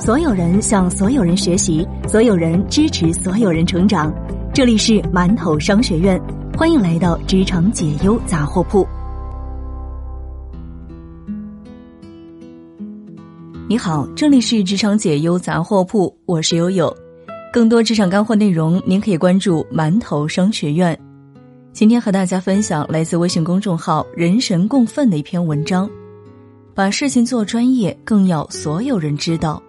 所有人向所有人学习，所有人支持所有人成长。这里是馒头商学院，欢迎来到职场解忧杂货铺。你好，这里是职场解忧杂货铺，我是悠悠。更多职场干货内容，您可以关注馒头商学院。今天和大家分享来自微信公众号“人神共愤”的一篇文章：把事情做专业，更要所有人知道。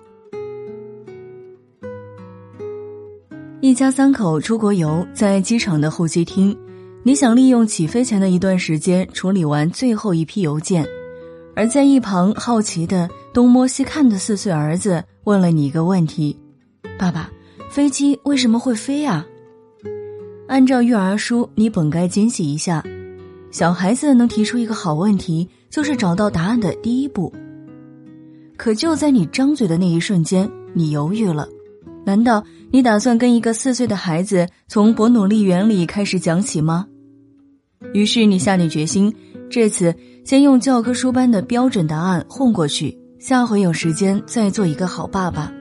一家三口出国游，在机场的候机厅，你想利用起飞前的一段时间处理完最后一批邮件，而在一旁好奇的东摸西看的四岁儿子问了你一个问题：“爸爸，飞机为什么会飞呀？”按照育儿书，你本该惊喜一下，小孩子能提出一个好问题，就是找到答案的第一步。可就在你张嘴的那一瞬间，你犹豫了，难道？你打算跟一个四岁的孩子从伯努利原理开始讲起吗？于是你下定决心，这次先用教科书般的标准答案混过去，下回有时间再做一个好爸爸。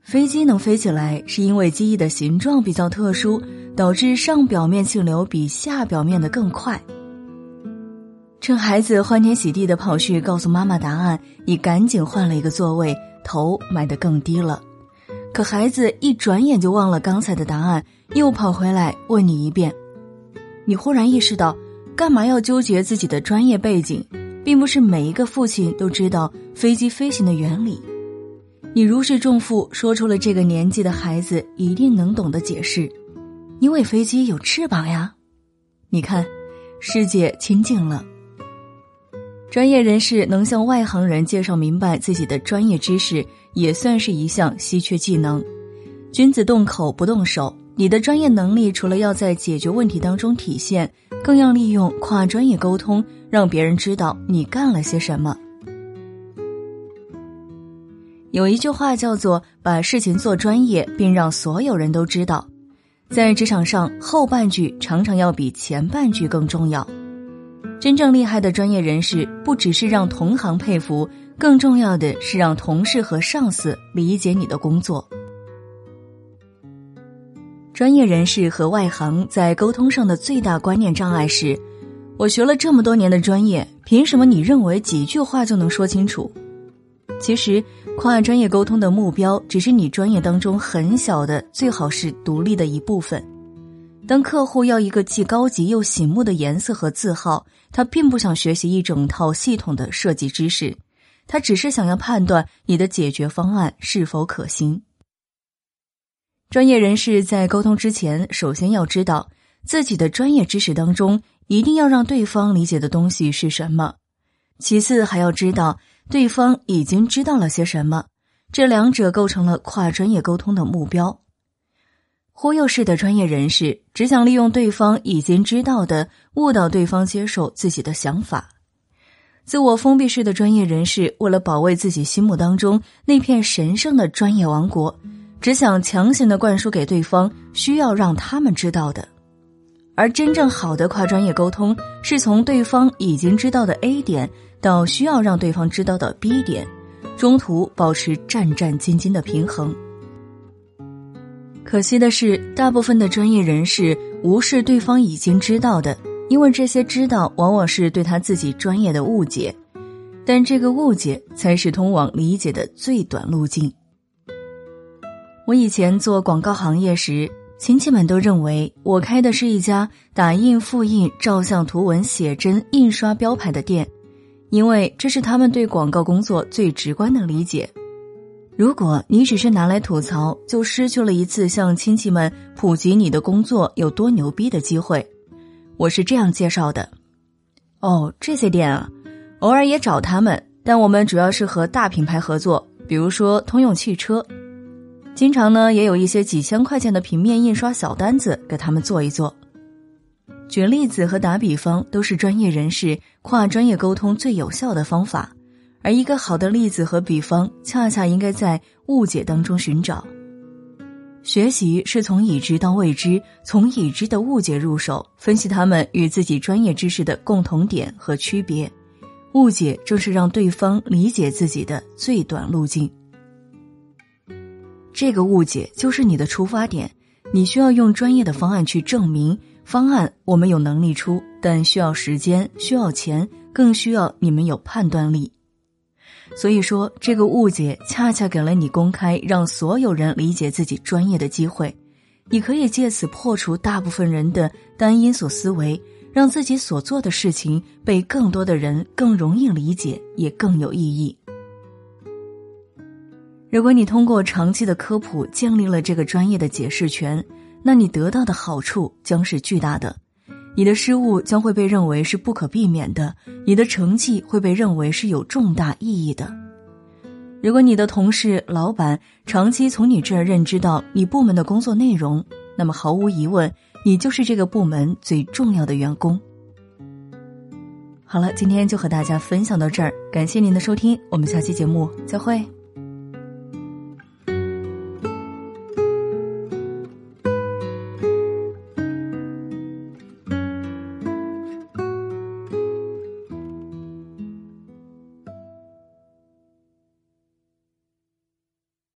飞机能飞起来，是因为机翼的形状比较特殊，导致上表面气流比下表面的更快。趁孩子欢天喜地的跑去告诉妈妈答案，你赶紧换了一个座位，头埋得更低了。可孩子一转眼就忘了刚才的答案，又跑回来问你一遍。你忽然意识到，干嘛要纠结自己的专业背景？并不是每一个父亲都知道飞机飞行的原理。你如释重负，说出了这个年纪的孩子一定能懂的解释：因为飞机有翅膀呀。你看，世界清净了。专业人士能向外行人介绍明白自己的专业知识。也算是一项稀缺技能。君子动口不动手，你的专业能力除了要在解决问题当中体现，更要利用跨专业沟通，让别人知道你干了些什么。有一句话叫做“把事情做专业，并让所有人都知道”。在职场上，后半句常常要比前半句更重要。真正厉害的专业人士，不只是让同行佩服。更重要的是让同事和上司理解你的工作。专业人士和外行在沟通上的最大观念障碍是：我学了这么多年的专业，凭什么你认为几句话就能说清楚？其实，跨专业沟通的目标只是你专业当中很小的，最好是独立的一部分。当客户要一个既高级又醒目的颜色和字号，他并不想学习一整套系统的设计知识。他只是想要判断你的解决方案是否可行。专业人士在沟通之前，首先要知道自己的专业知识当中一定要让对方理解的东西是什么，其次还要知道对方已经知道了些什么，这两者构成了跨专业沟通的目标。忽悠式的专业人士只想利用对方已经知道的，误导对方接受自己的想法。自我封闭式的专业人士，为了保卫自己心目当中那片神圣的专业王国，只想强行的灌输给对方需要让他们知道的。而真正好的跨专业沟通，是从对方已经知道的 A 点到需要让对方知道的 B 点，中途保持战战兢兢的平衡。可惜的是，大部分的专业人士无视对方已经知道的。因为这些知道往往是对他自己专业的误解，但这个误解才是通往理解的最短路径。我以前做广告行业时，亲戚们都认为我开的是一家打印、复印、照相、图文、写真、印刷标牌的店，因为这是他们对广告工作最直观的理解。如果你只是拿来吐槽，就失去了一次向亲戚们普及你的工作有多牛逼的机会。我是这样介绍的，哦，这些店啊，偶尔也找他们，但我们主要是和大品牌合作，比如说通用汽车，经常呢也有一些几千块钱的平面印刷小单子给他们做一做。举例子和打比方都是专业人士跨专业沟通最有效的方法，而一个好的例子和比方，恰恰应该在误解当中寻找。学习是从已知到未知，从已知的误解入手，分析他们与自己专业知识的共同点和区别。误解正是让对方理解自己的最短路径。这个误解就是你的出发点，你需要用专业的方案去证明。方案我们有能力出，但需要时间，需要钱，更需要你们有判断力。所以说，这个误解恰恰给了你公开让所有人理解自己专业的机会。你可以借此破除大部分人的单因素思维，让自己所做的事情被更多的人更容易理解，也更有意义。如果你通过长期的科普建立了这个专业的解释权，那你得到的好处将是巨大的。你的失误将会被认为是不可避免的，你的成绩会被认为是有重大意义的。如果你的同事、老板长期从你这儿认知到你部门的工作内容，那么毫无疑问，你就是这个部门最重要的员工。好了，今天就和大家分享到这儿，感谢您的收听，我们下期节目再会。